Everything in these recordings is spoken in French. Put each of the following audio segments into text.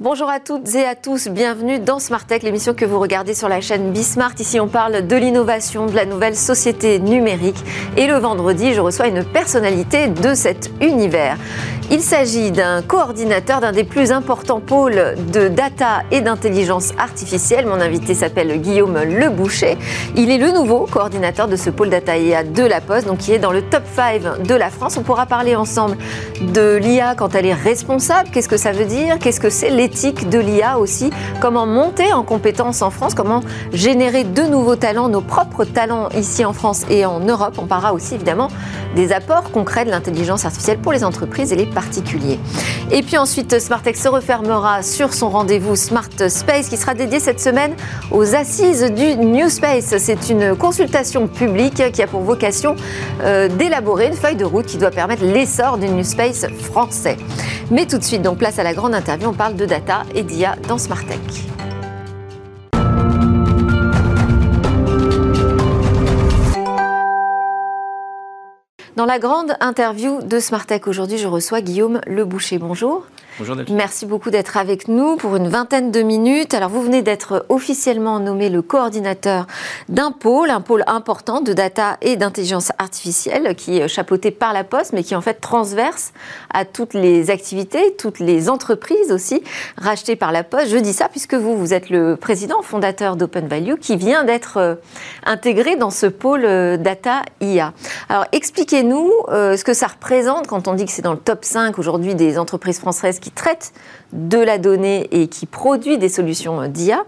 Bonjour à toutes et à tous, bienvenue dans Smart Tech, l'émission que vous regardez sur la chaîne Bismart. Ici, on parle de l'innovation, de la nouvelle société numérique. Et le vendredi, je reçois une personnalité de cet univers. Il s'agit d'un coordinateur d'un des plus importants pôles de data et d'intelligence artificielle. Mon invité s'appelle Guillaume Leboucher. Il est le nouveau coordinateur de ce pôle data IA de la Poste, donc qui est dans le top 5 de la France. On pourra parler ensemble de l'IA quand elle est responsable. Qu'est-ce que ça veut dire? Qu'est-ce que c'est de l'IA aussi, comment monter en compétences en France, comment générer de nouveaux talents, nos propres talents ici en France et en Europe. On parlera aussi évidemment des apports concrets de l'intelligence artificielle pour les entreprises et les particuliers. Et puis ensuite, Smartex se refermera sur son rendez-vous Smart Space qui sera dédié cette semaine aux assises du New Space. C'est une consultation publique qui a pour vocation euh, d'élaborer une feuille de route qui doit permettre l'essor du New Space français. Mais tout de suite, donc place à la grande interview, on parle de data et d'IA dans. Dans la grande interview de Smart Tech aujourd'hui, je reçois Guillaume Leboucher. Bonjour. Bonjour Merci beaucoup d'être avec nous pour une vingtaine de minutes. Alors vous venez d'être officiellement nommé le coordinateur d'un pôle, un pôle important de data et d'intelligence artificielle qui est chapeauté par la Poste mais qui en fait transverse à toutes les activités, toutes les entreprises aussi rachetées par la Poste. Je dis ça puisque vous, vous êtes le président fondateur d'Open Value qui vient d'être euh, intégré dans ce pôle euh, data IA. Alors expliquez-nous euh, ce que ça représente quand on dit que c'est dans le top 5 aujourd'hui des entreprises françaises qui traite de la donnée et qui produit des solutions d'IA,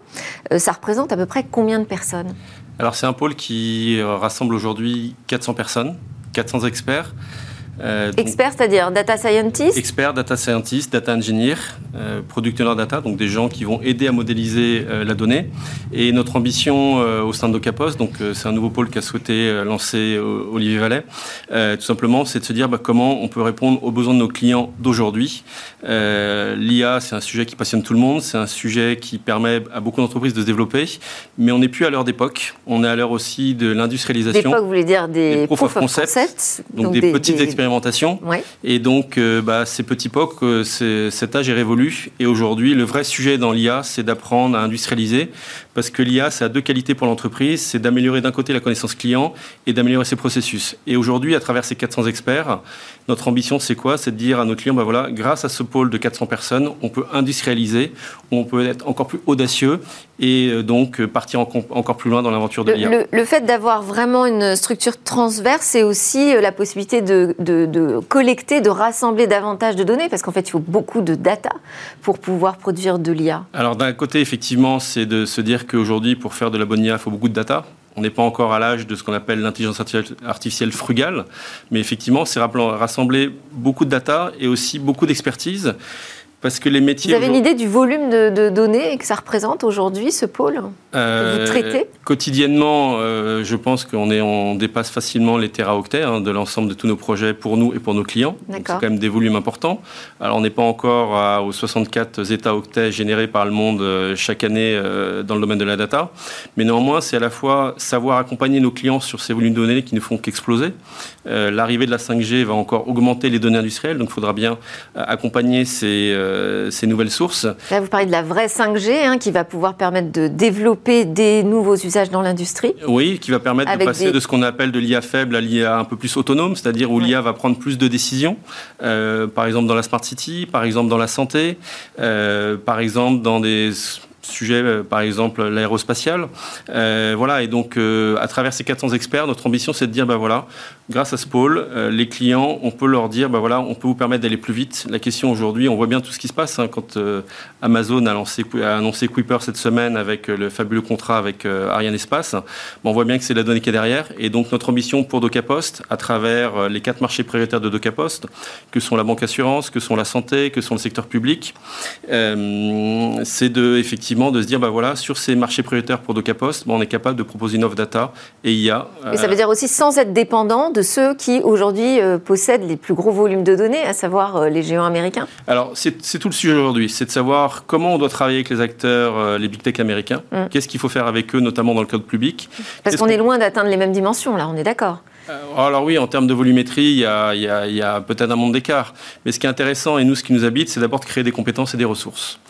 euh, ça représente à peu près combien de personnes? Alors c'est un pôle qui rassemble aujourd'hui 400 personnes, 400 experts. Euh, expert, c'est-à-dire data scientist Expert, data scientist, data engineer, euh, product owner data, donc des gens qui vont aider à modéliser euh, la donnée. Et notre ambition au sein de Docapos, donc c'est un nouveau pôle qu'a souhaité lancer Olivier Vallet, tout simplement, c'est de se dire bah, comment on peut répondre aux besoins de nos clients d'aujourd'hui. L'IA, c'est un sujet qui passionne tout le monde, c'est un sujet qui permet à beaucoup d'entreprises de se développer, mais on n'est plus à l'heure d'époque, on est à l'heure aussi de l'industrialisation. L'époque, vous voulez dire des, proof, of concept, donc, des, petites expériences et donc, euh, bah, ces petits POC, euh, cet âge est révolu. Et aujourd'hui, le vrai sujet dans l'IA, c'est d'apprendre à industrialiser. Parce que l'IA, ça a deux qualités pour l'entreprise. C'est d'améliorer d'un côté la connaissance client et d'améliorer ses processus. Et aujourd'hui, à travers ces 400 experts, notre ambition, c'est quoi? C'est de dire à nos clients, bah voilà, grâce à ce pôle de 400 personnes, on peut industrialiser, on peut être encore plus audacieux et euh, donc partir encore plus loin dans l'aventure de l'IA. Le, fait d'avoir vraiment une structure transverse, c'est aussi la possibilité de de, collecter, de rassembler davantage de données Parce qu'en fait, il faut beaucoup de data pour pouvoir produire de l'IA. Alors d'un côté, effectivement, c'est de se dire qu'aujourd'hui, pour faire de la bonne IA, il faut beaucoup de data. On n'est pas encore à l'âge de ce qu'on appelle l'intelligence artificielle frugale, mais effectivement, c'est rassembler beaucoup de data et aussi beaucoup d'expertise. Parce que les métiers. Vous avez une idée du volume de, données que ça représente aujourd'hui, ce pôle euh, vous traitez? Quotidiennement, euh, je pense qu'on on dépasse facilement les teraoctets hein, de l'ensemble de tous nos projets pour nous et pour nos clients. C'est quand même des volumes importants. Alors, on n'est pas encore aux 64 octets générés par le monde euh, chaque année euh, dans le domaine de la data. Mais néanmoins, c'est à la fois savoir accompagner nos clients sur ces volumes de données qui ne font qu'exploser. L'arrivée de la 5G va encore augmenter les données industrielles, donc il faudra bien accompagner ces euh, ces nouvelles sources. Là, vous parlez de la vraie 5G hein, qui va pouvoir permettre de développer des nouveaux usages dans l'industrie. Oui, qui va permettre de passer de ce qu'on appelle de l'IA faible à l'IA un peu plus autonome, c'est-à-dire où l'IA va prendre plus de décisions, euh, par exemple dans la Smart City, par exemple dans la santé, euh, par exemple dans des sujet, euh, par exemple l'aérospatial. Euh, voilà, et donc euh, à travers ces 400 experts, notre ambition c'est de dire, bah voilà, grâce à ce pôle, les clients, on peut leur dire, bah voilà, on peut vous permettre d'aller plus vite. La question aujourd'hui, on voit bien tout ce qui se passe hein, quand Amazon a, lancé, annoncé Kuiper cette semaine avec le fabuleux contrat avec Ariane Espace. on voit bien que c'est la donnée qui est derrière, et donc notre ambition pour DocaPost, à travers les quatre marchés prioritaires de DocaPost, que sont la banque assurance, que sont la santé, que sont le secteur public, c'est de effectivement de se dire, bah voilà, sur ces marchés prioritaires pour DocaPost, bah on est capable de proposer une offre data et IA. Et ça veut dire aussi sans être dépendant de ceux qui aujourd'hui euh, possèdent les plus gros volumes de données, à savoir euh, les géants américains Alors c'est tout le sujet aujourd'hui, c'est de savoir comment on doit travailler avec les acteurs, euh, les big tech américains, mm. qu'est-ce qu'il faut faire avec eux, notamment dans le code public? Parce qu'on est loin d'atteindre les mêmes dimensions, là, on est d'accord alors oui, en termes de volumétrie, il y a, peut-être un monde d'écart. Mais ce qui est intéressant, et nous, ce qui nous habite, c'est d'abord de créer des compétences et des ressources.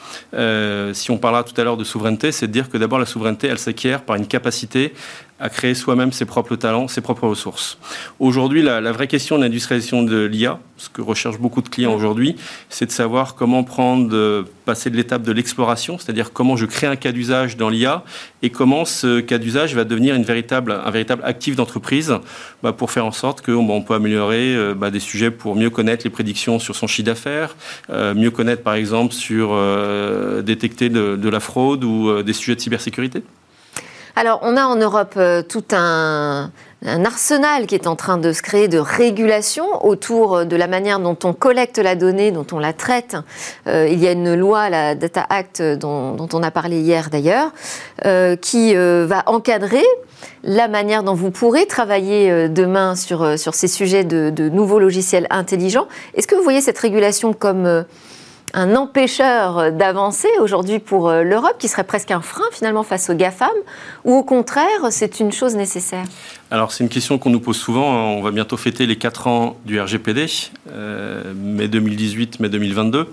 si on parlera tout à l'heure de souveraineté, c'est de dire que d'abord la souveraineté, elle s'acquiert par une capacité à créer soi-même ses propres talents, ses propres ressources. Aujourd'hui, la, vraie question de l'industrialisation de l'IA, ce que recherchent beaucoup de clients aujourd'hui, c'est de savoir comment prendre, passer de l'étape de l'exploration, c'est-à-dire comment je crée un cas d'usage dans l'IA et comment ce cas d'usage va devenir une véritable, un véritable actif d'entreprise bah, pour faire en sorte qu'on bah, peut améliorer euh, bah, des sujets pour mieux connaître les prédictions sur son chiffre d'affaires, euh, mieux connaître par exemple sur euh, détecter de la fraude ou des sujets de cybersécurité. Alors, on a en Europe euh, tout un, arsenal qui est en train de se créer de régulation autour de la manière dont on collecte la donnée, dont on la traite. Euh, il y a une loi, la Data Act, dont, on a parlé hier d'ailleurs, euh, qui va encadrer la manière dont vous pourrez travailler demain sur, ces sujets de nouveaux logiciels intelligents. Est-ce que vous voyez cette régulation comme un empêcheur d'avancer aujourd'hui pour euh, l'Europe, qui serait presque un frein finalement face aux GAFAM, ou au contraire, c'est une chose nécessaire? Alors c'est une question qu'on nous pose souvent. Hein. On va bientôt fêter les 4 ans du RGPD, euh, mai 2018, mai 2022.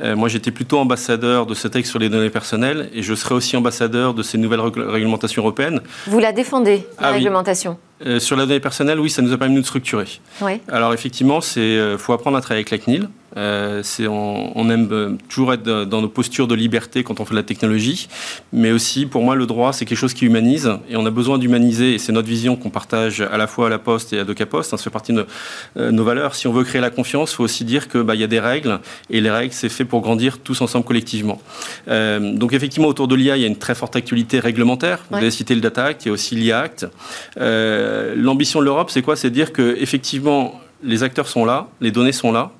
Euh, moi j'étais plutôt ambassadeur de ce texte sur les données personnelles, et je serai aussi ambassadeur de ces nouvelles réglementations européennes. Vous la défendez, la ah réglementation? Sur la donnée personnelle, oui, ça nous a permis de nous structurer. Oui. Alors effectivement, il faut apprendre à travailler avec la CNIL. Euh, on, aime euh, toujours être dans nos postures de liberté quand on fait de la technologie, mais aussi pour moi le droit c'est quelque chose qui humanise et on a besoin d'humaniser et c'est notre vision qu'on partage à la fois à la Poste et à DocaPost. Hein, ça fait partie de euh, nos, valeurs. Si on veut créer la confiance, il faut aussi dire qu'il bah, y a des règles et les règles c'est fait pour grandir tous ensemble collectivement. donc effectivement autour de l'IA il y a une très forte actualité réglementaire. Vous avez cité le Data Act, il y a aussi l'IA Act. L'ambition de l'Europe c'est quoi? C'est dire que effectivement les acteurs sont là, les données sont là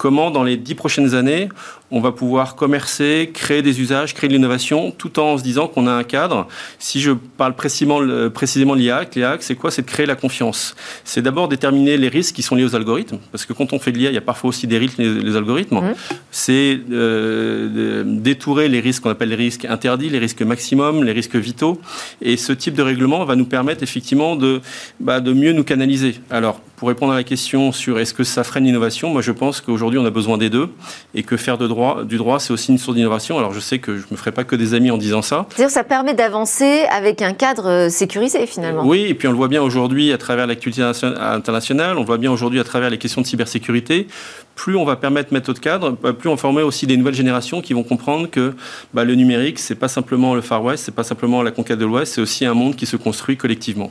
comment dans les dix prochaines années, on va pouvoir commercer, créer des usages, créer de l'innovation, tout en se disant qu'on a un cadre. Si je parle précisément, précisément de l'IA, l'IA, c'est quoi? C'est de créer la confiance. C'est d'abord déterminer les risques qui sont liés aux algorithmes, parce que quand on fait de l'IA, il y a parfois aussi des risques les, algorithmes. Mmh. C'est euh, détourer les risques qu'on appelle les risques interdits, les risques maximum, les risques vitaux. Et ce type de règlement va nous permettre effectivement de, bah, de mieux nous canaliser. Alors, pour répondre à la question sur est-ce que ça freine l'innovation, moi je pense qu'aujourd'hui on a besoin des deux et que faire de droit du droit, c'est aussi une source d'innovation. Alors je sais que je ne me ferai pas que des amis en disant ça. C'est-à-dire ça permet d'avancer avec un cadre euh, sécurisé finalement. Oui, et puis on le voit bien aujourd'hui à travers l'actualité internationale, on le voit bien aujourd'hui à travers les questions de cybersécurité. Plus on va permettre mettre de cadre, bah, plus on former aussi des nouvelles générations qui vont comprendre que bah, le numérique, c'est pas simplement le Far West, c'est pas simplement la conquête de l'Ouest, c'est aussi un monde qui se construit collectivement.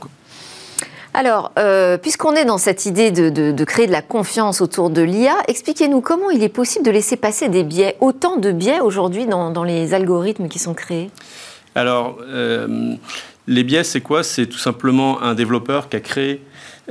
Alors, euh, puisqu'on est dans cette idée de, créer de la confiance autour de l'IA, expliquez-nous comment il est possible de laisser passer des biais, autant de biais aujourd'hui dans, les algorithmes qui sont créés? Alors, euh, les biais, c'est quoi? C'est tout simplement un développeur qui a créé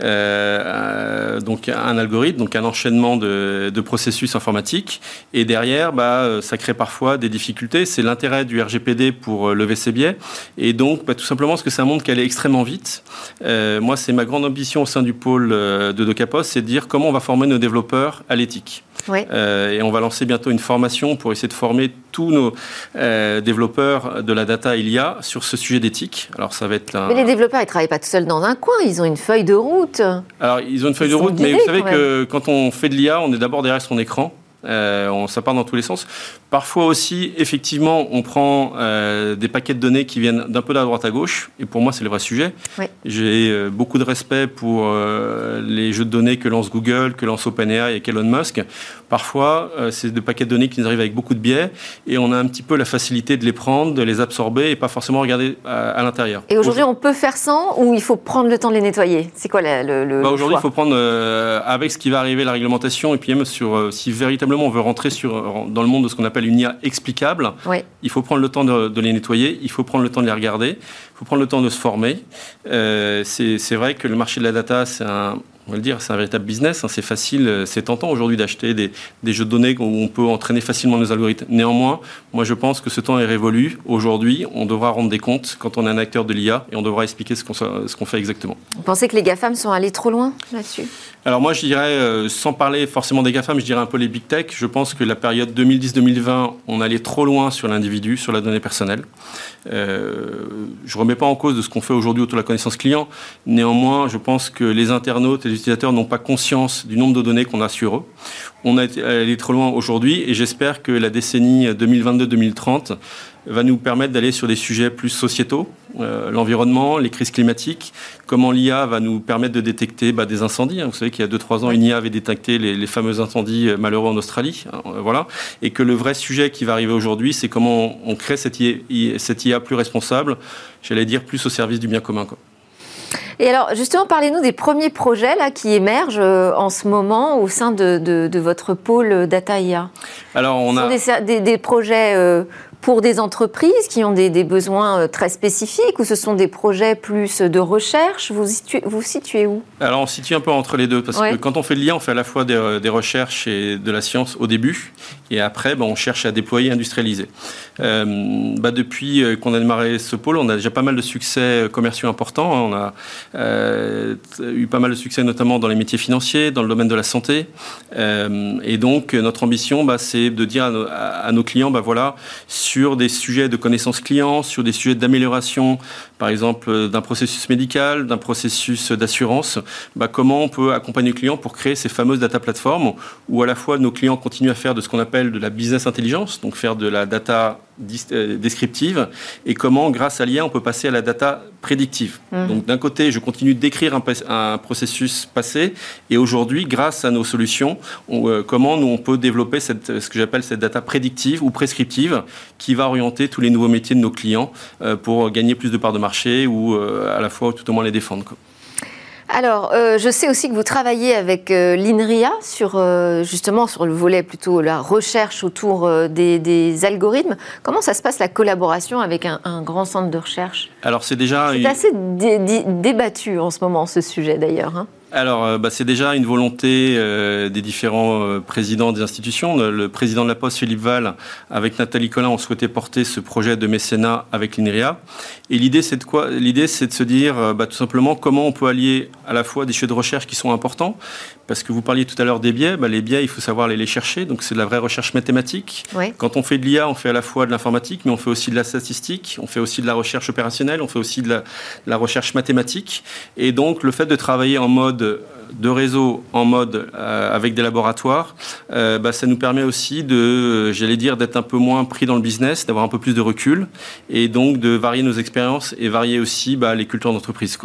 euh, donc un algorithme, donc un enchaînement de, processus informatiques. Et derrière, bah, ça crée parfois des difficultés. C'est l'intérêt du RGPD pour lever ces biais. Et donc, bah, tout simplement parce que un monde qui allait extrêmement vite. Euh, moi, c'est ma grande ambition au sein du pôle euh, de Docapos, c'est de dire comment on va former nos développeurs à l'éthique. Euh, et on va lancer bientôt une formation pour essayer de former tous nos euh, développeurs de la data IA sur ce sujet d'éthique. Alors ça va être Mais les développeurs, ils travaillent pas tout seuls dans un coin, ils ont une feuille de route. Alors ils ont une feuille de route, mais vous savez que quand on fait de l'IA, on est d'abord derrière son écran. Euh, on, ça part dans tous les sens. Parfois aussi, effectivement, on prend euh, des paquets de données qui viennent d'un peu de la droite à gauche, et pour moi, c'est le vrai sujet. J'ai euh, beaucoup de respect pour les jeux de données que lance Google, que lance OpenAI et Elon Musk. Parfois, c'est des paquets de données qui nous arrivent avec beaucoup de biais, et on a un petit peu la facilité de les prendre, de les absorber, et pas forcément regarder à, l'intérieur. Et aujourd'hui, on peut faire sans, ou il faut prendre le temps de les nettoyer? C'est quoi le, le bah Aujourd'hui, il faut prendre, avec ce qui va arriver, la réglementation, et puis même sur si véritablement on veut rentrer sur, dans le monde de ce qu'on appelle une IA explicable, il faut prendre le temps de, les nettoyer, il faut prendre le temps de les regarder, il faut prendre le temps de se former. Euh, c'est vrai que le marché de la data, c'est un on va le dire, c'est un véritable business. Hein. c'est facile, c'est tentant aujourd'hui d'acheter des, jeux de données où on peut entraîner facilement nos algorithmes. Néanmoins, moi je pense que ce temps est révolu. Aujourd'hui, on devra rendre des comptes quand on est un acteur de l'IA et on devra expliquer ce qu'on fait exactement. Vous pensez que les GAFAM sont allés trop loin là-dessus? Alors moi, je dirais, euh, sans parler forcément des GAFAM, je dirais un peu les big tech. Je pense que la période 2010-2020, on allait trop loin sur l'individu, sur la donnée personnelle. Euh, je ne remets pas en cause de ce qu'on fait aujourd'hui autour de la connaissance client. Néanmoins, je pense que les internautes et les utilisateurs n'ont pas conscience du nombre de données qu'on a sur eux. On a allé trop loin aujourd'hui et j'espère que la décennie 2022-2030 va nous permettre d'aller sur des sujets plus sociétaux, euh, l'environnement, les crises climatiques, comment l'IA va nous permettre de détecter bah, des incendies. Hein. Vous savez qu'il y a 2-3 ans, une IA avait détecté les, fameux incendies euh, malheureux en Australie. Hein, euh, voilà. Et que le vrai sujet qui va arriver aujourd'hui, c'est comment on, crée cette IA, plus responsable, j'allais dire plus au service du bien commun. Et alors, justement, parlez-nous des premiers projets là, qui émergent en ce moment au sein de, votre pôle Data IA. Alors, on a des, des, projets pour des entreprises qui ont des, besoins euh, très spécifiques ou ce sont des projets plus de recherche Vous situez, vous situez où? Alors on se situe un peu entre les deux parce que quand on fait le lien, on fait à la fois des, euh, recherches et de la science au début et après ben, on cherche à déployer, industrialiser. Euh, bah, depuis qu'on a démarré ce pôle, on a déjà pas mal de succès commerciaux importants. On a eu pas mal de succès notamment dans les métiers financiers, dans le domaine de la santé. et donc notre ambition, bah, c'est de dire à nos, clients, bah, voilà, sur des sujets de connaissance client, sur des sujets d'amélioration, par exemple euh, d'un processus médical, d'un processus d'assurance, bah, comment on peut accompagner le client pour créer ces fameuses data platforms où à la fois nos clients continuent à faire de ce qu'on appelle de la business intelligence, donc faire de la data descriptive et comment, grâce à l'IA, on peut passer à la data prédictive. Mmh. Donc, d'un côté, je continue d'écrire un, processus passé et aujourd'hui, grâce à nos solutions, euh, comment nous, on peut développer cette, ce que j'appelle cette data prédictive ou prescriptive qui va orienter tous les nouveaux métiers de nos clients euh, pour gagner plus de parts de marché ou à la fois tout au moins les défendre. Alors, euh, je sais aussi que vous travaillez avec euh, l'INRIA sur euh, justement sur le volet plutôt la recherche autour des, algorithmes. Comment ça se passe la collaboration avec un, grand centre de recherche? Alors c'est déjà c'est assez débattu en ce moment ce sujet d'ailleurs. Hein alors, euh, bah, c'est déjà une volonté euh, des différents euh, présidents des institutions. Le, président de la Poste, Philippe Val, avec Nathalie Collin, ont souhaité porter ce projet de mécénat avec l'INRIA. Et l'idée, c'est de quoi L'idée, c'est de se dire, bah, tout simplement, comment on peut allier à la fois des sujets de recherche qui sont importants, parce que vous parliez tout à l'heure des biais. Bah, les biais, il faut savoir les, les chercher. Donc, c'est de la vraie recherche mathématique. Quand on fait de l'IA, on fait à la fois de l'informatique, mais on fait aussi de la statistique, on fait aussi de la recherche opérationnelle, on fait aussi de la, de la recherche mathématique. Et donc, le fait de travailler en mode de, réseau en mode euh, avec des laboratoires, euh, bah, ça nous permet aussi de, j'allais dire, d'être un peu moins pris dans le business, d'avoir un peu plus de recul et donc de varier nos expériences et varier aussi bah, les cultures d'entreprise.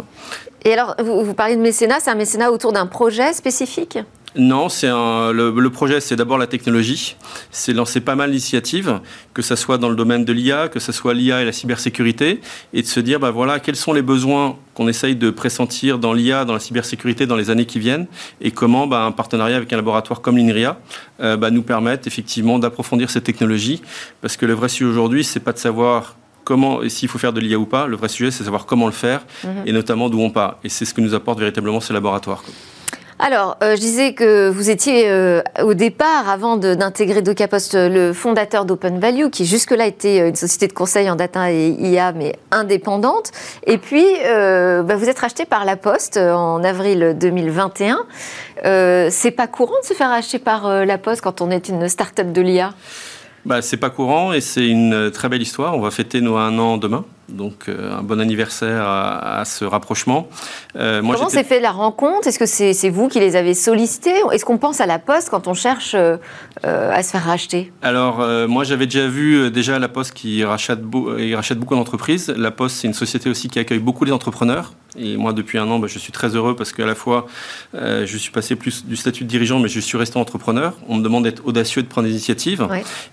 Et alors, vous parlez de mécénat, c'est un mécénat autour d'un projet spécifique? Non, c'est le, projet, c'est d'abord la technologie. C'est lancer pas mal d'initiatives, que ce soit dans le domaine de l'IA, que ce soit l'IA et la cybersécurité, et de se dire, bah voilà, quels sont les besoins qu'on essaye de pressentir dans l'IA, dans la cybersécurité dans les années qui viennent, et comment bah, un partenariat avec un laboratoire comme l'INRIA euh, bah, nous permettre effectivement d'approfondir ces technologies, parce que le vrai sujet aujourd'hui, c'est pas de savoir comment, s'il faut faire de l'IA ou pas, le vrai sujet, c'est de savoir comment le faire, mhm. et notamment d'où on part. Et c'est ce que nous apporte véritablement ces laboratoires. Alors, euh, je disais que vous étiez euh, au départ, avant d'intégrer DocaPost, le fondateur d'Open Value, qui jusque-là était euh, une société de conseil en data et IA, mais indépendante. Et puis, bah, vous êtes racheté par La Poste en avril 2021. C'est pas courant de se faire racheter par La Poste quand on est une start-up de l'IA bah, C'est pas courant et c'est une très belle histoire. On va fêter nos un an demain. Donc un bon anniversaire à, ce rapprochement. Comment s'est fait la rencontre? Est-ce que c'est vous qui les avez sollicités? Est-ce qu'on pense à la Poste quand on cherche à se faire racheter? Alors moi j'avais déjà vu déjà la Poste qui rachète, il rachète beaucoup d'entreprises. La Poste c'est une société aussi qui accueille beaucoup les entrepreneurs. Et moi, depuis un an, bah, je suis très heureux parce qu'à la fois, euh, je suis passé plus du statut de dirigeant, mais je suis resté entrepreneur. On me demande d'être audacieux, de prendre des initiatives.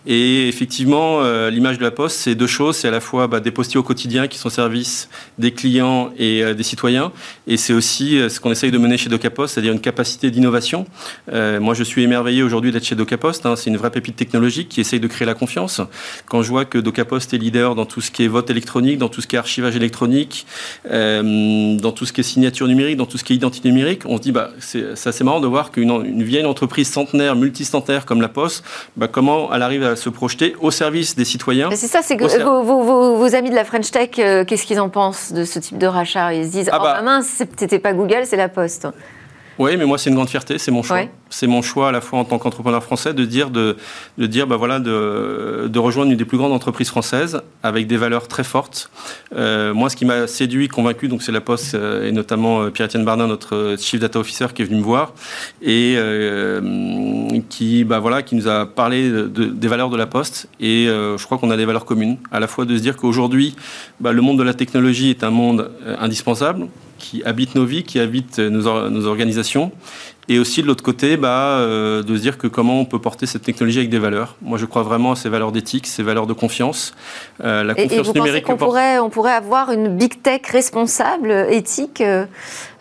Et effectivement, euh, l'image de la Poste, c'est deux choses. C'est à la fois bah, des postiers au quotidien qui sont au service des clients et euh, des citoyens. Et c'est aussi ce qu'on essaye de mener chez DocaPost, c'est-à-dire une capacité d'innovation. moi, je suis émerveillé aujourd'hui d'être chez DocaPost. Hein. C'est une vraie pépite technologique qui essaye de créer la confiance. Quand je vois que DocaPost est leader dans tout ce qui est vote électronique, dans tout ce qui est archivage électronique, dans tout ce qui est signature numérique, dans tout ce qui est identité numérique, on se dit, bah, c'est assez marrant de voir qu'une vieille entreprise centenaire, multicentenaire comme la Poste, bah, comment elle arrive à se projeter au service des citoyens. C'est ça, c'est que vos, amis de la French Tech, euh, qu'est-ce qu'ils en pensent de ce type de rachat? Ils se disent, ah oh bah, mince, c'était pas Google, c'est la Poste. Oui, mais moi, c'est une grande fierté, c'est mon choix. C'est mon choix à la fois en tant qu'entrepreneur français de dire, de, de dire bah voilà, de, de, rejoindre une des plus grandes entreprises françaises avec des valeurs très fortes. Euh, moi, ce qui m'a séduit, convaincu, donc c'est la Poste euh, et notamment euh, Pierre-Étienne Bardin, notre Chief Data Officer, qui est venu me voir et qui, bah voilà, qui nous a parlé de, des valeurs de la Poste. Et je crois qu'on a des valeurs communes, à la fois de se dire qu'aujourd'hui, bah, le monde de la technologie est un monde indispensable qui habitent nos vies, qui habitent nos, organisations. Et aussi de l'autre côté, bah, euh, de se dire que comment on peut porter cette technologie avec des valeurs. Moi, je crois vraiment à ces valeurs d'éthique, ces valeurs de confiance. Euh, la confiance et, vous numérique. Pensez qu'on pourrait, on pourrait avoir une big tech responsable, éthique euh,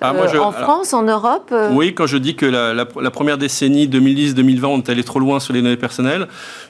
ah, en France, en Europe Oui, quand je dis que la, la, la première décennie 2010-2020, on est allé trop loin sur les données personnelles,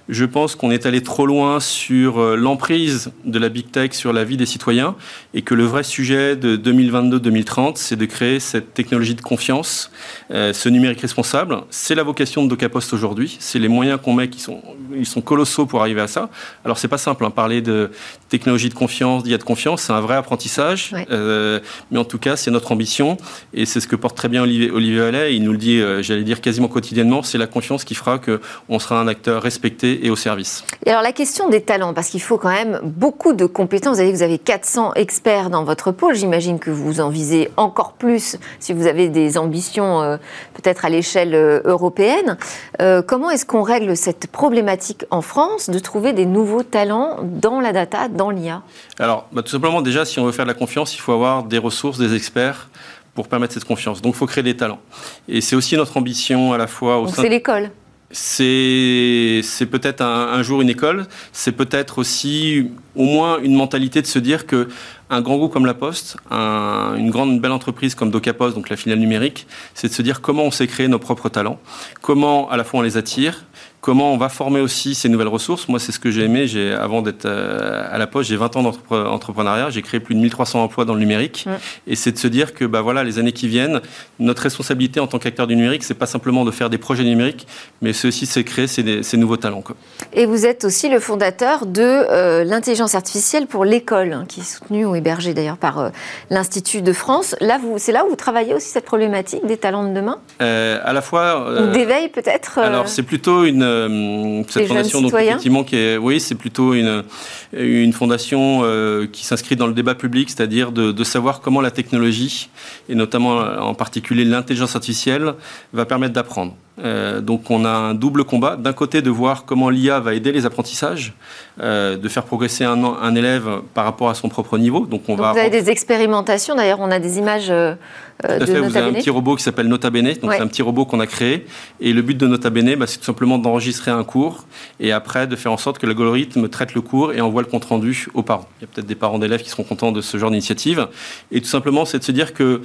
je pense qu'on est allé trop loin sur l'emprise de la big tech sur la vie des citoyens et que le vrai sujet de 2022-2030, c'est de créer cette technologie de confiance, ce numérique responsable. C'est la vocation de DocaPost aujourd'hui. C'est les moyens qu'on met qui sont, ils sont colossaux pour arriver à ça. Alors c'est pas simple, hein, parler de technologie de confiance, d'IA de confiance, c'est un vrai apprentissage. Euh, mais en tout cas, c'est notre ambition et c'est ce que porte très bien Olivier, Olivier Allais. Il nous le dit, j'allais dire quasiment quotidiennement. C'est la confiance qui fera qu'on sera un acteur respecté et au service. Et alors la question des talents, parce qu'il faut quand même beaucoup de compétences. Vous avez, vous avez 400 experts dans votre pôle. J'imagine que vous en visez encore plus si vous avez des ambitions euh, peut-être à l'échelle euh, européenne. Euh, comment est-ce qu'on règle cette problématique en France de trouver des nouveaux talents dans la data, dans l'IA Alors bah, tout simplement déjà, si on veut faire de la confiance, il faut avoir des ressources, des experts pour permettre cette confiance. Donc il faut créer des talents. Et c'est aussi notre ambition à la fois au Donc c'est l'école c'est peut-être un, jour une école, c'est peut-être aussi au moins une mentalité de se dire que un grand groupe comme La Poste, une grande belle entreprise comme DocaPost, donc la filiale numérique, c'est de se dire comment on sait créer nos propres talents, comment à la fois on les attire, comment on va former aussi ces nouvelles ressources. Moi, c'est ce que j'ai aimé. J'ai, avant d'être euh, à la Poste, j'ai 20 ans d'entrepreneuriat. J'ai créé plus de 1300 emplois dans le numérique. Et c'est de se dire que, bah voilà, les années qui viennent, notre responsabilité en tant qu'acteur du numérique, c'est pas simplement de faire des projets numériques, mais c'est aussi de créer ces, nouveaux talents. Et vous êtes aussi le fondateur de euh, l'intelligence artificielle pour l'école, hein, qui est soutenue ou hébergée d'ailleurs par euh, l'Institut de France. Là, vous, c'est là où vous travaillez aussi cette problématique des talents de demain? À la fois. ou d'éveil peut-être Alors, c'est plutôt une euh, cette fondation, donc, effectivement, qui est, oui, c'est plutôt une, une fondation euh, qui s'inscrit dans le débat public, c'est-à-dire de, de, savoir comment la technologie, et notamment en particulier l'intelligence artificielle, va permettre d'apprendre. Euh, donc on a un double combat. D'un côté, de voir comment l'IA va aider les apprentissages, euh, de faire progresser un, un, élève par rapport à son propre niveau. Donc on va. Vous avez des expérimentations. D'ailleurs, on a des images. Euh, tout à fait. Vous avez un petit robot qui s'appelle Nota Bene. Donc c'est un petit robot qu'on a créé. Et le but de Nota Bene, bah, c'est tout simplement d'enregistrer un cours et après de faire en sorte que l'algorithme traite le cours et envoie le compte rendu aux parents. Il y a peut-être des parents d'élèves qui seront contents de ce genre d'initiative. Et tout simplement, c'est de se dire que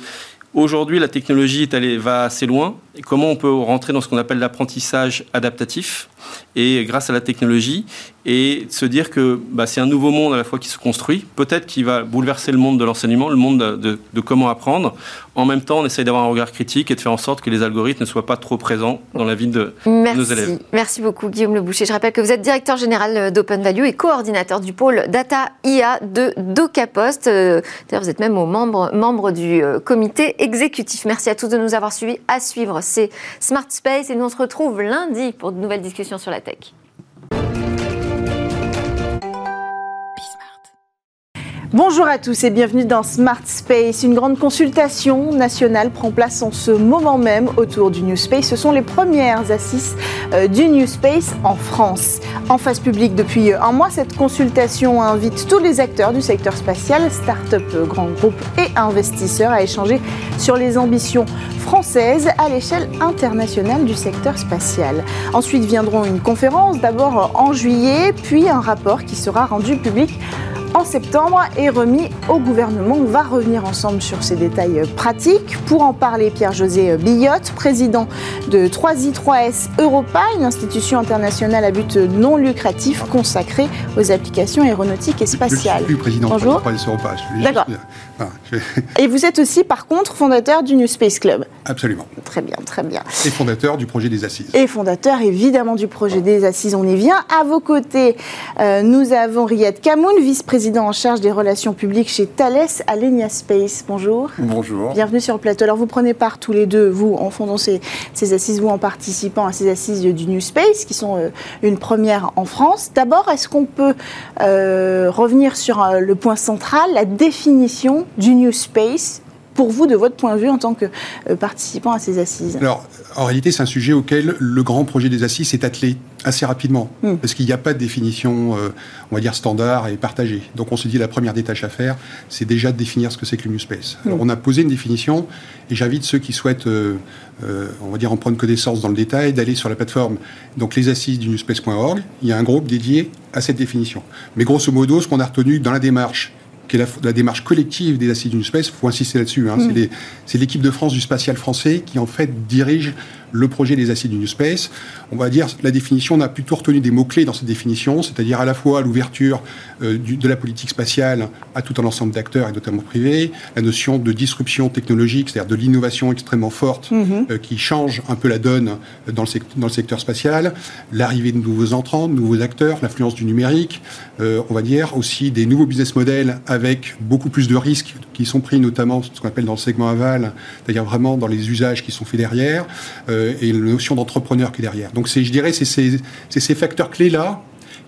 Aujourd'hui, la technologie va assez loin. Comment on peut rentrer dans ce qu'on appelle l'apprentissage adaptatif? Et grâce à la technologie et se dire que bah, c'est un nouveau monde à la fois qui se construit, peut-être qui va bouleverser le monde de l'enseignement, le monde de, de, comment apprendre. En même temps, on essaye d'avoir un regard critique et de faire en sorte que les algorithmes ne soient pas trop présents dans la vie de, nos élèves. Merci beaucoup Guillaume Le Boucher. Je rappelle que vous êtes directeur général d'Open Value et coordinateur du pôle Data IA de DocaPost. Euh, d'ailleurs, vous êtes même au membre, membre du euh, comité exécutif. Merci à tous de nous avoir suivis. À suivre, c'est Smart Space et nous on se retrouve lundi pour de nouvelles discussions sur la tech. Bonjour à tous et bienvenue dans Smart Space. Une grande consultation nationale prend place en ce moment même autour du New Space. Ce sont les premières assises euh, du New Space en France. En phase publique depuis un mois, cette consultation invite tous les acteurs du secteur spatial, start-up, grands groupes et investisseurs à échanger sur les ambitions françaises à l'échelle internationale du secteur spatial. Ensuite viendront une conférence, d'abord en juillet, puis un rapport qui sera rendu public en septembre et remis au gouvernement. On va revenir ensemble sur ces détails pratiques. Pour en parler, Pierre-José Billotte, président de 3i3S Europa, une institution internationale à but non lucratif consacrée aux applications aéronautiques et spatiales. Je suis plus président Bonjour. de 3i3S Europa. D'accord. Et vous êtes aussi, par contre, fondateur du New Space Club. Absolument. Très bien, très bien. Et fondateur du projet des Assises. Et fondateur, évidemment, du projet des Assises. On y vient. À vos côtés, euh, nous avons Riyad Kamoun, vice-président en charge des relations publiques chez Thales Alenia Space. Bonjour. Bonjour. Bienvenue sur le plateau. Alors, vous prenez part tous les deux, vous, en fondant ces, assises, vous, en participant à ces assises du New Space, qui sont euh, une première en France. D'abord, est-ce qu'on peut euh, revenir sur le point central, la définition du New Space? Pour vous, de votre point de vue, en tant que euh, participant à ces assises Alors, en réalité, c'est un sujet auquel le grand projet des assises s'est attelé assez rapidement, hmm. parce qu'il n'y a pas de définition, euh, on va dire, standard et partagée. Donc, on se dit, la première des tâches à faire, c'est déjà de définir ce que c'est que le New Space. Alors, hmm. on a posé une définition, et j'invite ceux qui souhaitent, euh, on va dire, en prendre connaissance dans le détail, d'aller sur la plateforme, donc les assises du newspace.org. Il y a un groupe dédié à cette définition. Mais grosso modo, ce qu'on a retenu dans la démarche qui est la, démarche collective des assises du space. Il faut insister là-dessus. Hein. Mm. C'est l'équipe de France du spatial français qui, en fait, dirige le projet des acides du New Space. On va dire, la définition, on a plutôt retenu des mots-clés dans cette définition, c'est-à-dire à la fois l'ouverture euh, de la politique spatiale à tout un ensemble d'acteurs, et notamment privés, la notion de disruption technologique, c'est-à-dire de l'innovation extrêmement forte mm-hmm. euh, qui change un peu la donne dans le, dans le secteur spatial, l'arrivée de nouveaux entrants, de nouveaux acteurs, l'influence du numérique, euh, on va dire aussi des nouveaux business models avec beaucoup plus de risques qui sont pris notamment ce qu'on appelle dans le segment aval, c'est-à-dire vraiment dans les usages qui sont faits derrière. Euh, et la notion d'entrepreneur qui est derrière. Donc je dirais, c'est ces, ces, facteurs clés-là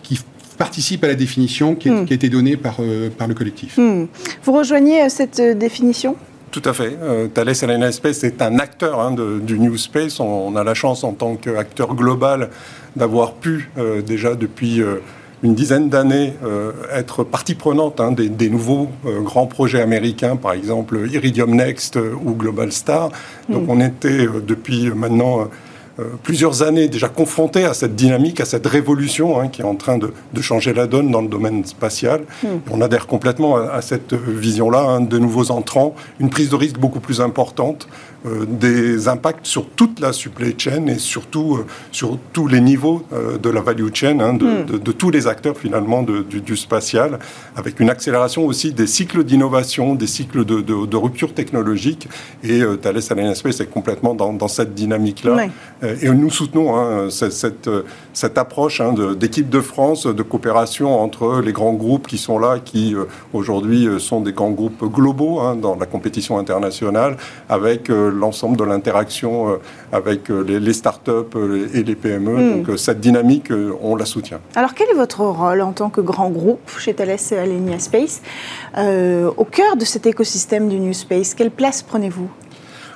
qui participent à la définition qui, a, hmm. été donnée par, euh, par le collectif. Hmm. Vous rejoignez euh, cette définition? Tout à fait. Thales Alenia Space est un acteur hein, du New Space. On, a la chance en tant qu'acteur global d'avoir pu déjà depuis une dizaine d'années euh, être partie prenante hein, des, nouveaux euh, grands projets américains, par exemple Iridium Next euh, ou Global Star. Donc mm. on était depuis maintenant plusieurs années déjà confrontés à cette dynamique, à cette révolution hein, qui est en train de, changer la donne dans le domaine spatial. Mm. On adhère complètement à, cette vision-là, hein, de nouveaux entrants, une prise de risque beaucoup plus importante, des impacts sur toute la supply chain et surtout euh, sur tous les niveaux euh, de la value chain, hein, hmm. de, tous les acteurs finalement du, spatial, avec une accélération aussi des cycles d'innovation, des cycles de, rupture technologique. Et Thales Alenia Space est complètement dans, cette dynamique-là. et nous soutenons hein, cette, cette, approche hein, d'équipe de, France, de coopération entre les grands groupes qui sont là, qui aujourd'hui sont des grands groupes globaux dans la compétition internationale, avec l'ensemble de l'interaction euh, avec euh, les, startups euh, et les PME. Hmm. Donc cette dynamique, on la soutient. Alors quel est votre rôle en tant que grand groupe chez Thales Alenia Space au cœur de cet écosystème du New Space? Quelle place prenez-vous?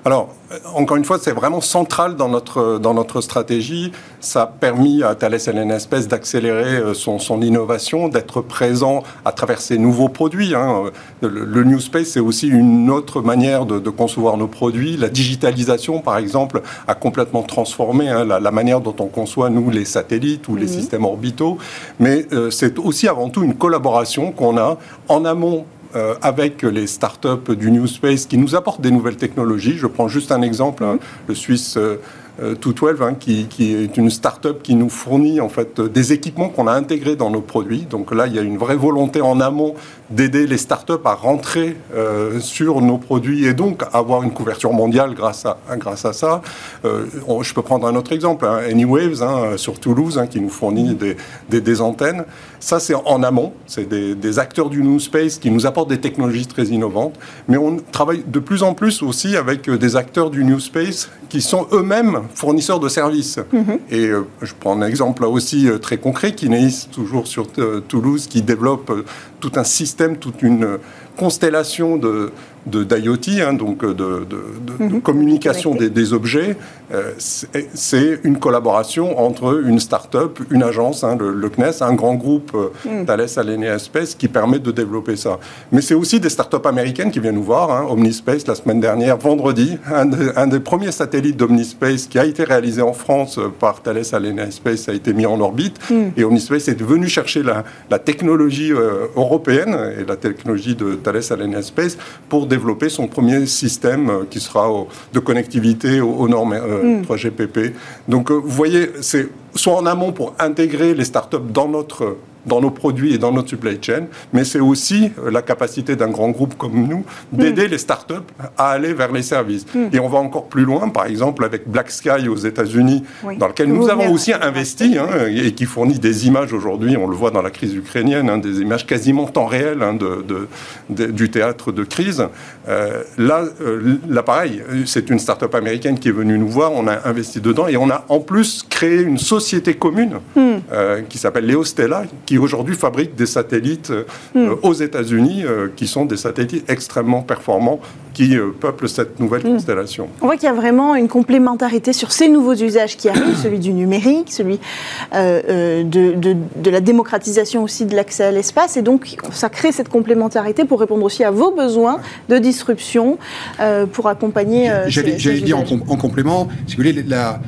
Alors, encore une fois, c'est vraiment central dans notre, dans notre stratégie. Ça a permis à Thales Espèce d'accélérer euh, son, son, innovation, d'être présent à travers ses nouveaux produits. Hein. Le, New Space, c'est aussi une autre manière de, concevoir nos produits. La digitalisation, par exemple, a complètement transformé hein, la, manière dont on conçoit, nous, les satellites ou les systèmes orbitaux. Mais euh, c'est aussi avant tout une collaboration qu'on a en amont euh, avec les startups du New Space qui nous apportent des nouvelles technologies. Je prends juste un exemple, hein, le Suisse euh, 212, hein, qui, est une start-up qui nous fournit en fait des équipements qu'on a intégrés dans nos produits. Donc là, il y a une vraie volonté en amont d'aider les start-up à rentrer euh, sur nos produits et donc avoir une couverture mondiale grâce à, grâce à ça. Euh, je peux prendre un autre exemple, hein, Anywaves hein, sur Toulouse, hein, qui nous fournit des, des, antennes. Ça, c'est en amont. C'est des, des, acteurs du New Space qui nous apportent des technologies très innovantes. Mais on travaille de plus en plus aussi avec des acteurs du New Space qui sont eux-mêmes fournisseurs de services. Mhm. Et euh, je prends un exemple là aussi euh, très concret, Kineis, toujours sur euh, Toulouse, qui développe tout un système, toute une constellation de, d'IoT, hein, donc de, de, de, mhm. communication des, des, objets, euh, c'est une collaboration entre une start-up, une agence, hein, le, CNES, un grand groupe euh, mm. Thales Alenia Space qui permet de développer ça. Mais c'est aussi des start-up américaines qui viennent nous voir. Hein, Omnispace, la semaine dernière, vendredi, un, des premiers satellites d'Omnispace qui a été réalisé en France par Thales Alenia Space a été mis en orbite. Mm. Et Omnispace est venu chercher la, la technologie euh, européenne et la technologie de Thales Alenia Space pour développer son premier système euh, qui sera de connectivité aux, normes 3GPP. Euh, mm. Donc, euh, vous voyez, c'est soit en amont pour intégrer les startups dans notre dans nos produits et dans notre supply chain, mais c'est aussi euh, la capacité d'un grand groupe comme nous d'aider mm. les startups à aller vers les services. Mm. Et on va encore plus loin, par exemple avec Black Sky aux États-unis, dans lequel nous avons aussi investi hein, et qui fournit des images aujourd'hui, on le voit dans la crise ukrainienne, hein, des images quasiment temps réel hein, de, du théâtre de crise. Euh, là, euh, là, pareil, c'est une startup américaine qui est venue nous voir, on a investi dedans et on a en plus créé une société commune mm. qui s'appelle Leostella, qui aujourd'hui fabrique des satellites euh, hmm. aux États-Unis, euh, qui sont des satellites extrêmement performants qui euh, peuplent cette nouvelle hmm. constellation. On voit qu'il y a vraiment une complémentarité sur ces nouveaux usages qui arrivent, celui du numérique, celui de, de, la démocratisation aussi de l'accès à l'espace, et donc ça crée cette complémentarité pour répondre aussi à vos besoins de disruption, pour accompagner. J'allais dire en, en, complément, si vous voulez, la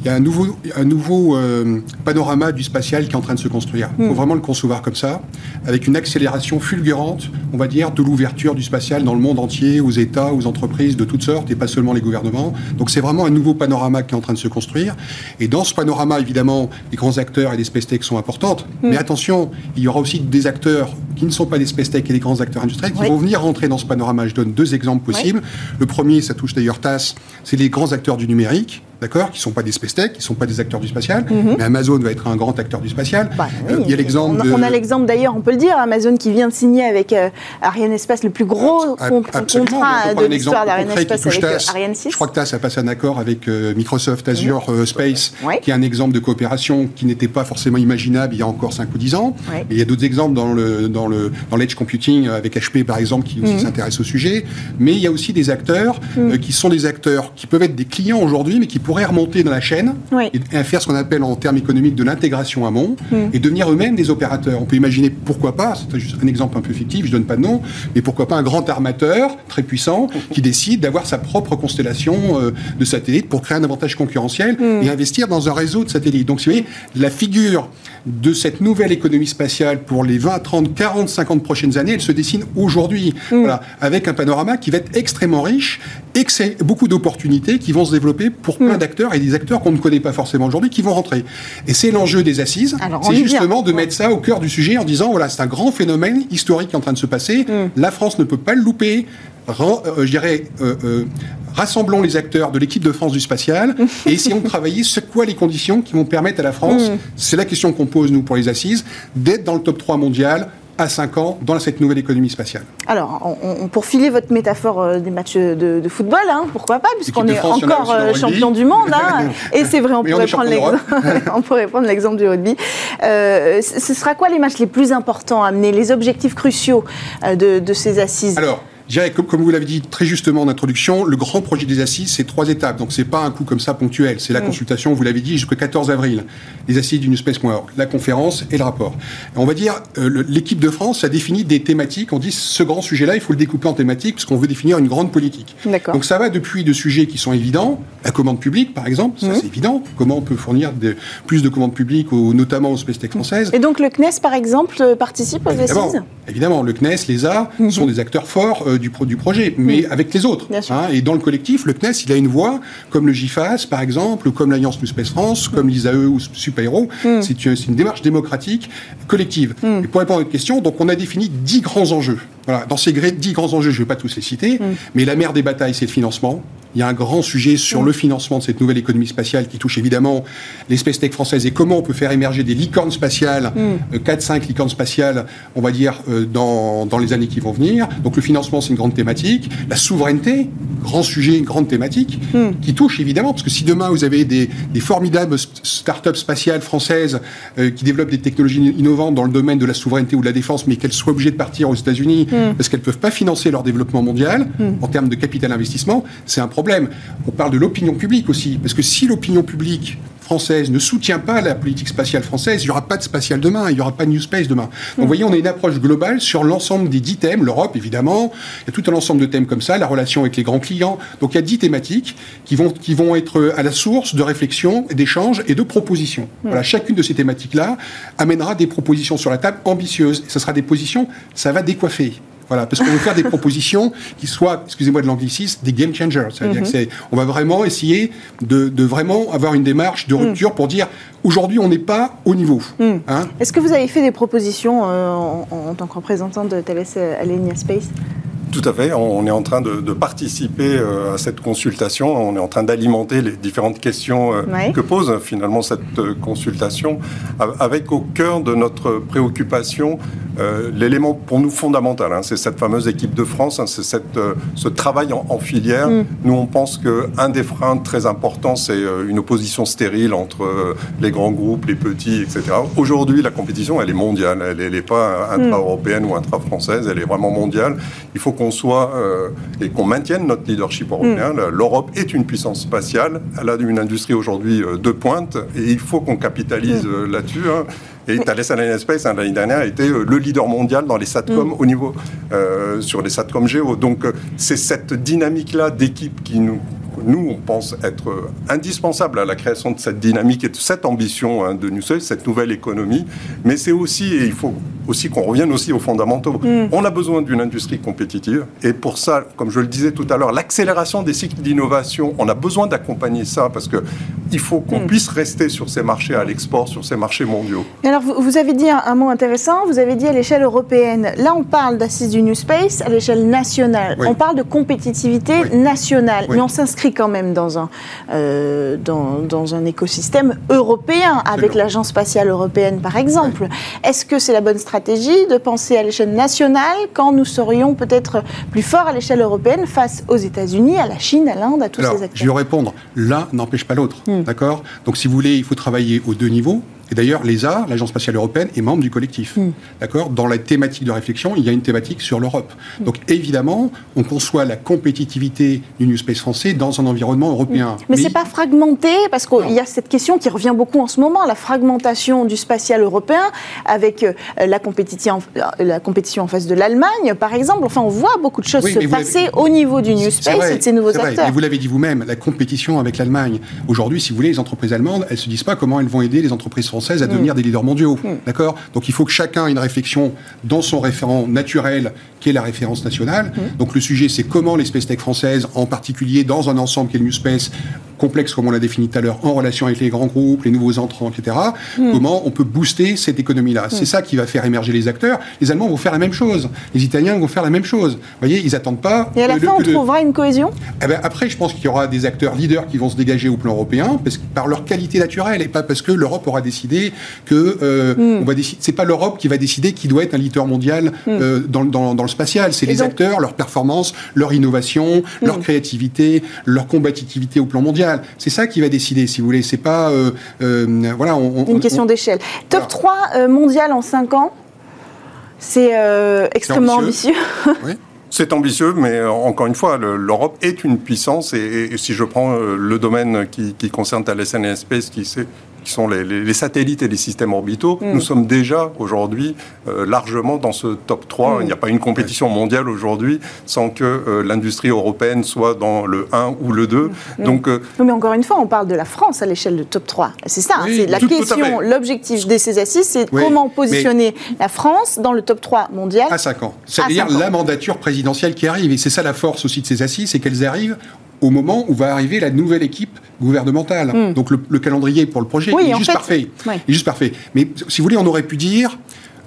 il y a un nouveau, un nouveau euh, panorama du spatial qui est en train de se construire. Il faut hmm. vraiment le concevoir comme ça, avec une accélération fulgurante, on va dire, de l'ouverture du spatial dans le monde entier, aux États, aux entreprises de toutes sortes, et pas seulement les gouvernements. Donc c'est vraiment un nouveau panorama qui est en train de se construire. Et dans ce panorama, évidemment, les grands acteurs et les space tech sont importantes. Hmm. Mais attention, il y aura aussi des acteurs qui ne sont pas des space tech et des grands acteurs industriels qui vont venir rentrer dans ce panorama. Je donne deux exemples possibles. Le premier, ça touche d'ailleurs TAS, c'est les grands acteurs du numérique d'accord, qui ne sont pas des space tech, qui ne sont pas des acteurs du spatial, mhm. mais Amazon va être un grand acteur du spatial. Bah euh, il y a l'exemple. On, a l'exemple d'ailleurs, on peut le dire, Amazon qui vient de signer avec euh, Ariane Espace le plus gros contrat de l'histoire d'Ariane Espace avec euh, Ariane 6. Je crois que TAS a passé un accord avec Microsoft Azure Space, qui est un exemple de coopération qui n'était pas forcément imaginable il y a encore 5 ou 10 ans. il y a d'autres exemples dans le dans le dans l'edge computing avec HP par exemple qui aussi mhm. s'intéresse au sujet. Mais il y a aussi des acteurs mhm. qui sont des acteurs qui peuvent être des clients aujourd'hui, mais qui pourraient remonter dans la chaîne et faire ce qu'on appelle en termes économiques de l'intégration amont mm. et devenir eux-mêmes des opérateurs. On peut imaginer pourquoi pas, c'est juste un exemple un peu fictif, je donne pas de nom, mais pourquoi pas un grand armateur très puissant qui décide d'avoir sa propre constellation euh, de satellites pour créer un avantage concurrentiel mm. et investir dans un réseau de satellites. Donc, vous voyez, la figure de cette nouvelle économie spatiale pour les 20, 30, 40, 50 prochaines années, elle se dessine aujourd'hui, mm. voilà, avec un panorama qui va être extrêmement riche et que c'est beaucoup d'opportunités qui vont se développer pour plein d'acteurs et des acteurs qu'on ne connaît pas forcément aujourd'hui qui vont rentrer. Et c'est l'enjeu des assises, c'est justement de mettre ça au cœur du sujet en disant voilà, c'est un grand phénomène historique qui est en train de se passer. Mm. La France ne peut pas le louper. Euh, je dirais, euh, euh, rassemblons les acteurs de l'équipe de France du spatial et essayons de travailler sur quoi les conditions qui vont permettre à la France, mm. c'est la question qu'on pose nous pour les assises, d'être dans le top 3 mondial à 5 ans dans cette nouvelle économie spatiale. Alors, pour filer votre métaphore euh, des matchs de, football, hein, pourquoi pas, puisqu'on est encore euh, champion du monde. Hein, et c'est vrai, on pourrait, on pourrait, prendre l'exemple du rugby. Euh, ce sera quoi les matchs les plus importants à amener, les objectifs cruciaux de, de ces assises? Alors, je dirais, comme, vous l'avez dit très justement en introduction, le grand projet des assises, c'est trois étapes. Donc, c'est pas un coup comme ça ponctuel. C'est la mm. consultation, vous l'avez dit, jusqu'au 14 avril. Les assises du newspace.org, la conférence et le rapport. on va dire, euh, l'équipe de France a défini des thématiques. On dit, ce grand sujet-là, il faut le découper en thématiques parce qu'on veut définir une grande politique. Donc, ça va depuis de sujets qui sont évidents, la commande publique, par exemple, ça mm. c'est évident. Comment on peut fournir plus de commandes publiques, notamment aux Space Tech françaises. Et donc, le CNES, par exemple, participe aux assises? Évidemment, le CNES, les A, mm-hmm. sont des acteurs forts euh, du, du projet, mais avec les autres. Hein. et dans le collectif, le CNES, il a une voix, comme le GIFAS, par exemple, ou comme l'Alliance New Space France, comme l'ISAE ou Supaero. Mm. C'est une, démarche démocratique collective. Mm. Et pour répondre à votre question, donc on a défini dix grands enjeux. Voilà. Dans ces dix grands enjeux, je ne vais pas tous les citer, mm. mais la mère des batailles, c'est le financement. Il y a un grand sujet sur le financement de cette nouvelle économie spatiale qui touche évidemment l'espèce tech française et comment on peut faire émerger des licornes spatiales, 4-5 mm. licornes spatiales, on va dire, dans, dans les années qui vont venir. Donc le financement, c'est une grande thématique. La souveraineté, grand sujet, une grande thématique, mm. qui touche évidemment, parce que si demain vous avez des, des formidables start-up spatiales françaises qui développent des technologies innovantes dans le domaine de la souveraineté ou de la défense, mais qu'elles soient obligées de partir aux États-Unis mm. parce qu'elles ne peuvent pas financer leur développement mondial en termes de capital investissement, c'est un problème. On parle de l'opinion publique aussi, parce que si l'opinion publique française ne soutient pas la politique spatiale française, il n'y aura pas de spatial demain, il n'y aura pas de New Space demain. Donc vous voyez, on a une approche globale sur l'ensemble des dix thèmes, l'Europe évidemment, il y a tout un ensemble de thèmes comme ça, la relation avec les grands clients. Donc il y a dix thématiques qui vont, qui vont être à la source de réflexion, d'échanges et de propositions. Voilà, chacune de ces thématiques-là amènera des propositions sur la table ambitieuses. Et ce sera des positions, ça va décoiffer. Voilà, parce qu'on veut faire des propositions qui soient, excusez-moi de l'anglicisme, des game changers. C'est-à-dire mhm. on va vraiment essayer de, vraiment avoir une démarche de rupture mhm. pour dire aujourd'hui on n'est pas au niveau. Mhm. Hein. Est-ce que vous avez fait des propositions euh, en, tant que représentant de Thales Alenia Space? Tout à fait. On est en train de, participer euh, à cette consultation. On est en train d'alimenter les différentes questions euh, que pose finalement cette consultation, avec au cœur de notre préoccupation euh, l'élément pour nous fondamental, hein, c'est cette fameuse équipe de France, hein, c'est euh, ce travail en, filière. Mm. Nous, on pense qu'un des freins très importants, c'est euh, une opposition stérile entre les grands groupes, les petits, etc. Aujourd'hui, la compétition, elle est mondiale. Elle n'est pas intra-européenne ou intra-française, elle est vraiment mondiale. Il faut qu'on soit et qu'on maintienne notre leadership européen. Mm. L'Europe est une puissance spatiale. Elle a une industrie aujourd'hui de pointe et il faut qu'on capitalise mm. là-dessus. Hein. Et Thales Alenia Space, hein, l'année dernière, a été euh, le leader mondial dans les SATCOM mm. au niveau, euh, sur les SATCOM géo. Donc, euh, c'est cette dynamique-là d'équipe qui nous nous, on pense être indispensable à la création de cette dynamique et de cette ambition hein, de New cette nouvelle économie. Mais c'est aussi, et il faut aussi qu'on revienne aussi aux fondamentaux. Mm. On a besoin d'une industrie compétitive. Et pour ça, comme je le disais tout à l'heure, l'accélération des cycles d'innovation, on a besoin d'accompagner ça parce que il faut qu'on mm. puisse rester sur ces marchés à l'export, sur ces marchés mondiaux. alors, vous, avez dit un, mot intéressant, vous avez dit à l'échelle européenne. Là, on parle d'assises du New Space à l'échelle nationale. On parle de compétitivité nationale. Mais on s'inscrit quand même dans un, euh, dans, dans, un écosystème européen, avec l'Agence spatiale européenne par exemple. Est-ce que c'est la bonne stratégie de penser à l'échelle nationale quand nous serions peut-être plus forts à l'échelle européenne face aux États-Unis, à la Chine, à l'Inde, à tous ces acteurs Je vais répondre. L'un n'empêche pas l'autre. Hmm. D'accord? Donc si vous voulez, il faut travailler aux deux niveaux. Et d'ailleurs, l'ESA, l'Agence spatiale européenne, est membre du collectif. Hmm. D'accord? Dans la thématique de réflexion, il y a une thématique sur l'Europe. Hmm. Donc évidemment, on conçoit la compétitivité du New Space français dans un environnement européen. Hmm. Mais, ce c'est pas fragmenté, parce qu'il y a cette question qui revient beaucoup en ce moment, la fragmentation du spatial européen avec euh, la, compétition, euh, la compétition en face de l'Allemagne, par exemple. Enfin, on voit beaucoup de choses se passer au niveau du New Space et de ces nouveaux acteurs. Et vous l'avez dit vous-même, la compétition avec l'Allemagne. Aujourd'hui, si vous voulez, les entreprises allemandes, elles se disent pas comment elles vont aider les entreprises françaises à devenir mm. des leaders mondiaux. Mm. D'accord? Donc il faut que chacun ait une réflexion dans son référent naturel, qui est la référence nationale. Mm. Donc le sujet, c'est comment l'espèce tech française, en particulier dans un ensemble qui est le New Space, complexe comme on l'a défini tout à l'heure, en relation avec les grands groupes, les nouveaux entrants, etc., comment on peut booster cette économie-là. C'est ça qui va faire émerger les acteurs. Les Allemands vont faire la même chose. Les Italiens vont faire la même chose. Vous voyez, ils n'attendent pas... Et à la fin, on trouvera une cohésion? Eh ben, Après, je pense qu'il y aura des acteurs leaders qui vont se dégager au plan européen parce, par leur qualité naturelle et pas parce que l'Europe aura décidé que euh, hmm. on va décider. C'est pas l'Europe qui va décider qui doit être un leader mondial hmm. euh, dans, dans, le spatial. C'est les acteurs, leur performance, leur innovation, hmm. leur créativité, leur combativité au plan mondial. C'est ça qui va décider, si vous voulez. C'est pas euh, voilà. Une question d'échelle. Top 3 mondial en 5 ans. C'est extrêmement ambitieux. Oui. C'est ambitieux, mais encore une fois, l'Europe est une puissance. Et, si je prends le domaine qui, qui concerne Thales Space, qui, qui sont les, satellites et les systèmes orbitaux, mm. nous sommes déjà aujourd'hui euh, largement dans ce top 3. Mm. Il n'y a pas une compétition mondiale aujourd'hui sans que euh, l'industrie européenne soit dans le 1 ou le 2. Mm. Donc, euh, mais encore une fois, on parle de la France à l'échelle de top 3. C'est ça, hein, c'est la question, l'objectif de ces assises, c'est comment positionner la France dans le top 3 mondial. À 5 ans. C'est-à-dire la mandature présidentielle qui arrive. Et c'est ça la force aussi de ces assises, c'est qu'elles arrivent au moment où va arriver la nouvelle équipe gouvernementale. Hmm. Donc le, calendrier pour le projet est, juste parfait. est juste parfait. Mais si vous voulez, on aurait pu dire,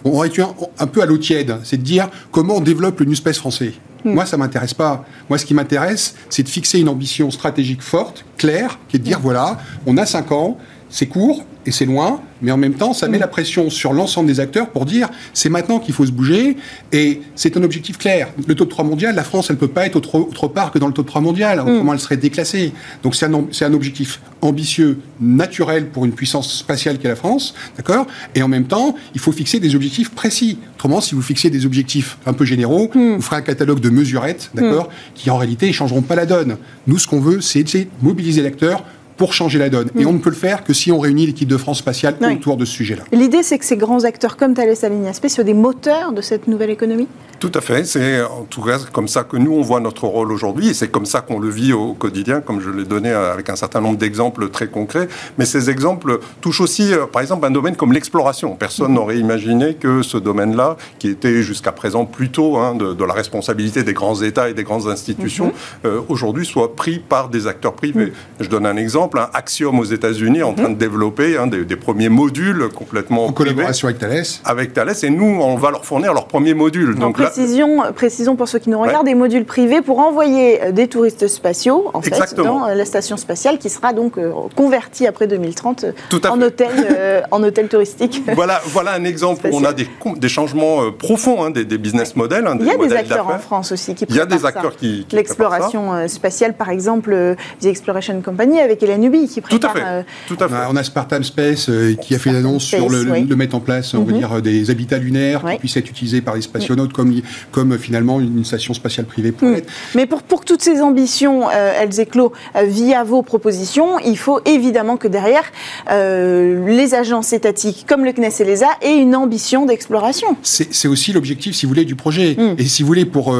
on aurait été un, peu à l'eau tiède, c'est de dire comment on développe le New Space français. Hmm. Moi, ça m'intéresse pas. Moi, ce qui m'intéresse, c'est de fixer une ambition stratégique forte, claire, qui est de dire, hmm. voilà, on a 5 ans, c'est court et c'est loin, mais en même temps, ça met mm. la pression sur l'ensemble des acteurs pour dire c'est maintenant qu'il faut se bouger et c'est un objectif clair. Le taux de 3 mondial, la France, elle ne peut pas être autre, autre, part que dans le taux de 3 mondial, mm. autrement elle serait déclassée. Donc c'est un, un, objectif ambitieux, naturel pour une puissance spatiale qu'est la France, d'accord? Et en même temps, il faut fixer des objectifs précis. Autrement, si vous fixez des objectifs un peu généraux, mm. vous ferez un catalogue de mesurettes, d'accord? Qui en réalité, ne changeront pas la donne. Nous, ce qu'on veut, c'est mobiliser l'acteur pour changer la donne. Et mm. on ne peut le faire que si on réunit l'équipe de France spatiale autour de ce sujet-là. L'idée, c'est que ces grands acteurs comme Thales Alenia Space soient des moteurs de cette nouvelle économie? Tout à fait. C'est en tout cas comme ça que nous, on voit notre rôle aujourd'hui. Et c'est comme ça qu'on le vit au quotidien, comme je l'ai donné avec un certain nombre d'exemples très concrets. Mais ces exemples touchent aussi, euh, par exemple, un domaine comme l'exploration. Personne n'aurait imaginé que ce domaine-là, qui était jusqu'à présent plutôt hein, de, la responsabilité des grands États et des grandes institutions, mm-hmm. euh, aujourd'hui soit pris par des acteurs privés. Mm. Je donne un exemple exemple, Axiom aux États-Unis en train de développer hein, des, premiers modules complètement. En collaboration avec Thales Avec Thales, et nous, on va leur fournir leurs premiers modules. Donc, précision, précisons pour ceux qui nous regardent, des modules privés pour envoyer euh, des touristes spatiaux, en fait, dans euh, la station spatiale qui sera donc euh, convertie après 2030 en, hôtel, en hôtel touristique. Voilà, voilà un exemple où on a des, des changements profonds hein, des, business models. Hein, Il y a des acteurs en France aussi qui Il y a des acteurs qui. L'exploration spatiale, par exemple, The Exploration Company avec Nubie qui prépare. Euh, Tout à fait. On a Spartan Space euh, qui a fait l'annonce sur le, mettre en place, on va dire, des habitats lunaires qui puissent être utilisés par les spationautes comme, comme finalement une station spatiale privée pourrait être. Mais pour, pour que toutes ces ambitions, euh, elles éclosent via vos propositions, il faut évidemment que derrière, les agences étatiques comme le CNES et l'ESA aient une ambition d'exploration. C'est aussi l'objectif, si vous voulez, du projet. Mhm. Et si vous voulez, pour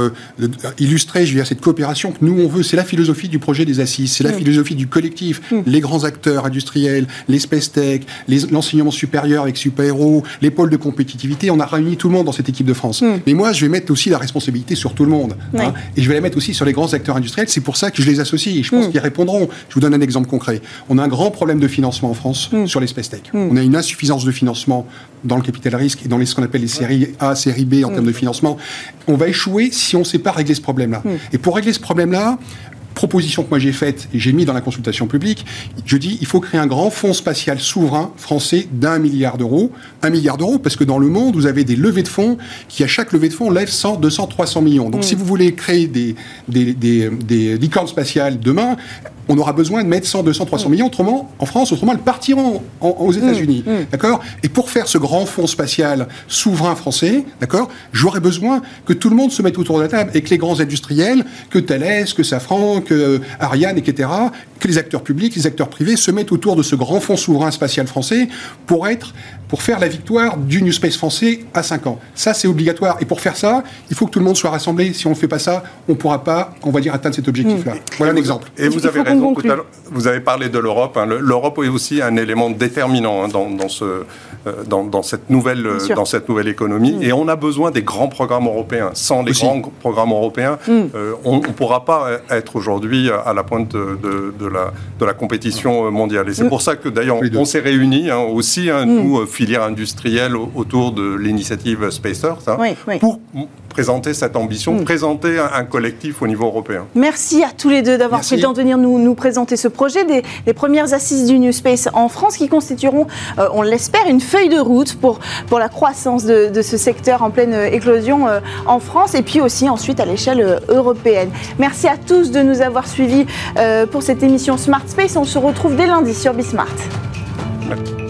illustrer, je veux dire, cette coopération que nous, on veut, c'est la philosophie du projet des assises, c'est la philosophie du collectif. Hmm. les grands acteurs industriels, les space tech, l'enseignement supérieur avec super héros, les pôles de compétitivité. On a réuni tout le monde dans cette équipe de France. Hmm. Mais moi, je vais mettre aussi la responsabilité sur tout le monde. Hein. et je vais la mettre aussi sur les grands acteurs industriels. C'est pour ça que je les associe. Et je pense hmm. qu'ils répondront. Je vous donne un exemple concret. On a un grand problème de financement en France sur les space tech. On a une insuffisance de financement dans le capital risque et dans les, ce qu'on appelle les séries A, séries B en termes de financement. On va échouer si on ne sait pas régler ce problème-là. Et pour régler ce problème-là, proposition que moi j'ai faite et j'ai mis dans la consultation publique, je dis il faut créer un grand fonds spatial souverain français d'un milliard d'euros. Un milliard d'euros parce que dans le monde, vous avez des levées de fonds qui, à chaque levée de fonds, lèvent 100, 200, 300 millions. Donc mm. si vous voulez créer des, des, des, des licornes spatiales demain, on aura besoin de mettre 100, 200, 300 millions. Autrement, en France, autrement, elles partiront aux États-Unis. Mm, mm. D'accord? Et pour faire ce grand fonds spatial souverain français, d'accord, j'aurais besoin que tout le monde se mette autour de la table et que les grands industriels, que Thales, que Safran, que euh, Ariane, etc., que les acteurs publics, les acteurs privés se mettent autour de ce grand fonds souverain spatial français pour être pour faire la victoire du New Space français à 5 ans. Ça, c'est obligatoire. Et pour faire ça, il faut que tout le monde soit rassemblé. Si on ne fait pas ça, on ne pourra pas, on va dire, atteindre cet objectif-là. Mm. Voilà un exemple. Et vous avez raison, vous avez parlé de l'Europe. Hein. L'Europe est aussi un élément déterminant hein, dans, ce, euh, dans, cette nouvelle, dans cette nouvelle économie. Mm. Et on a besoin des grands programmes européens. Sans les grands programmes européens, mm. euh, on ne pourra pas être aujourd'hui à la pointe de, la, de la compétition mondiale. Et c'est pour ça que d'ailleurs, on, s'est réunis hein, aussi, nous, filière industrielle autour de l'initiative Space Earth, hein, pour présenter cette ambition, mm. présenter un, collectif au niveau européen. Merci à tous les deux d'avoir pris le temps de venir nous, nous présenter ce projet des, premières assises du New Space en France qui constitueront, euh, on l'espère, une feuille de route pour, pour la croissance de, ce secteur en pleine euh, éclosion euh, en France et puis aussi ensuite à l'échelle européenne. Merci à tous de nous avoir suivis pour cette émission Smart Space. On se retrouve dès lundi sur Bismart. Merci.